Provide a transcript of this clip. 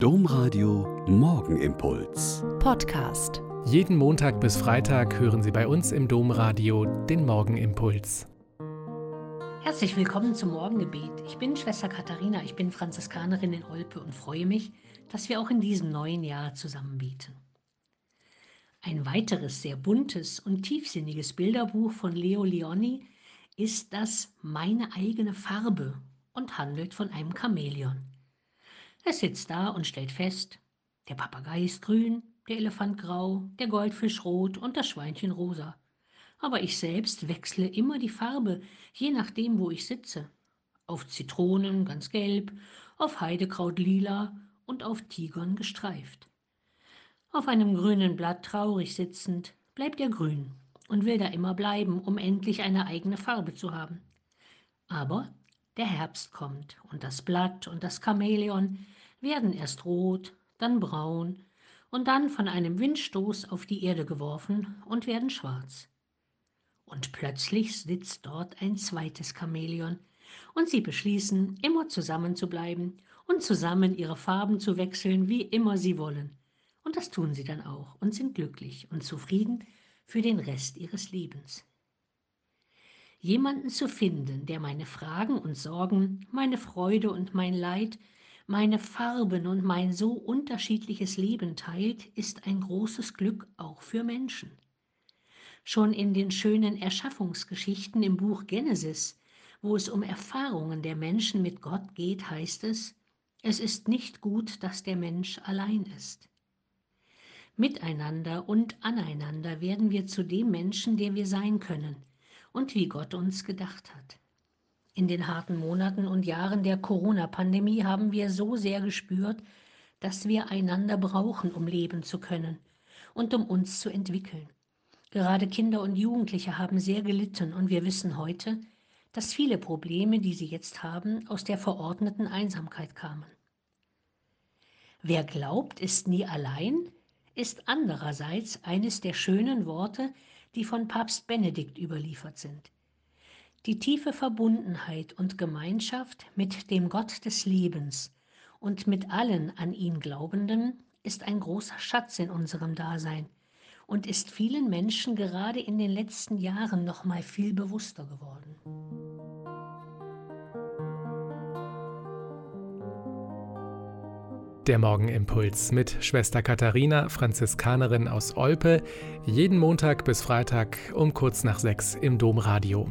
Domradio Morgenimpuls. Podcast. Jeden Montag bis Freitag hören Sie bei uns im Domradio den Morgenimpuls. Herzlich willkommen zum Morgengebet. Ich bin Schwester Katharina, ich bin Franziskanerin in Olpe und freue mich, dass wir auch in diesem neuen Jahr zusammen beten. Ein weiteres sehr buntes und tiefsinniges Bilderbuch von Leo Leoni ist das Meine eigene Farbe und handelt von einem Chamäleon. Es sitzt da und stellt fest, der Papagei ist grün, der Elefant grau, der Goldfisch rot und das Schweinchen rosa. Aber ich selbst wechsle immer die Farbe, je nachdem, wo ich sitze. Auf Zitronen ganz gelb, auf Heidekraut lila und auf Tigern gestreift. Auf einem grünen Blatt traurig sitzend, bleibt er grün und will da immer bleiben, um endlich eine eigene Farbe zu haben. Aber der Herbst kommt und das Blatt und das Chamäleon werden erst rot, dann braun und dann von einem Windstoß auf die Erde geworfen und werden schwarz. Und plötzlich sitzt dort ein zweites Chamäleon, und sie beschließen, immer zusammen zu bleiben und zusammen ihre Farben zu wechseln, wie immer sie wollen. Und das tun sie dann auch und sind glücklich und zufrieden für den Rest ihres Lebens. Jemanden zu finden, der meine Fragen und Sorgen, meine Freude und mein Leid meine Farben und mein so unterschiedliches Leben teilt, ist ein großes Glück auch für Menschen. Schon in den schönen Erschaffungsgeschichten im Buch Genesis, wo es um Erfahrungen der Menschen mit Gott geht, heißt es, es ist nicht gut, dass der Mensch allein ist. Miteinander und aneinander werden wir zu dem Menschen, der wir sein können und wie Gott uns gedacht hat. In den harten Monaten und Jahren der Corona-Pandemie haben wir so sehr gespürt, dass wir einander brauchen, um leben zu können und um uns zu entwickeln. Gerade Kinder und Jugendliche haben sehr gelitten und wir wissen heute, dass viele Probleme, die sie jetzt haben, aus der verordneten Einsamkeit kamen. Wer glaubt, ist nie allein, ist andererseits eines der schönen Worte, die von Papst Benedikt überliefert sind. Die tiefe Verbundenheit und Gemeinschaft mit dem Gott des Lebens und mit allen an ihn Glaubenden ist ein großer Schatz in unserem Dasein und ist vielen Menschen gerade in den letzten Jahren noch mal viel bewusster geworden. Der Morgenimpuls mit Schwester Katharina, Franziskanerin aus Olpe, jeden Montag bis Freitag um kurz nach sechs im Domradio.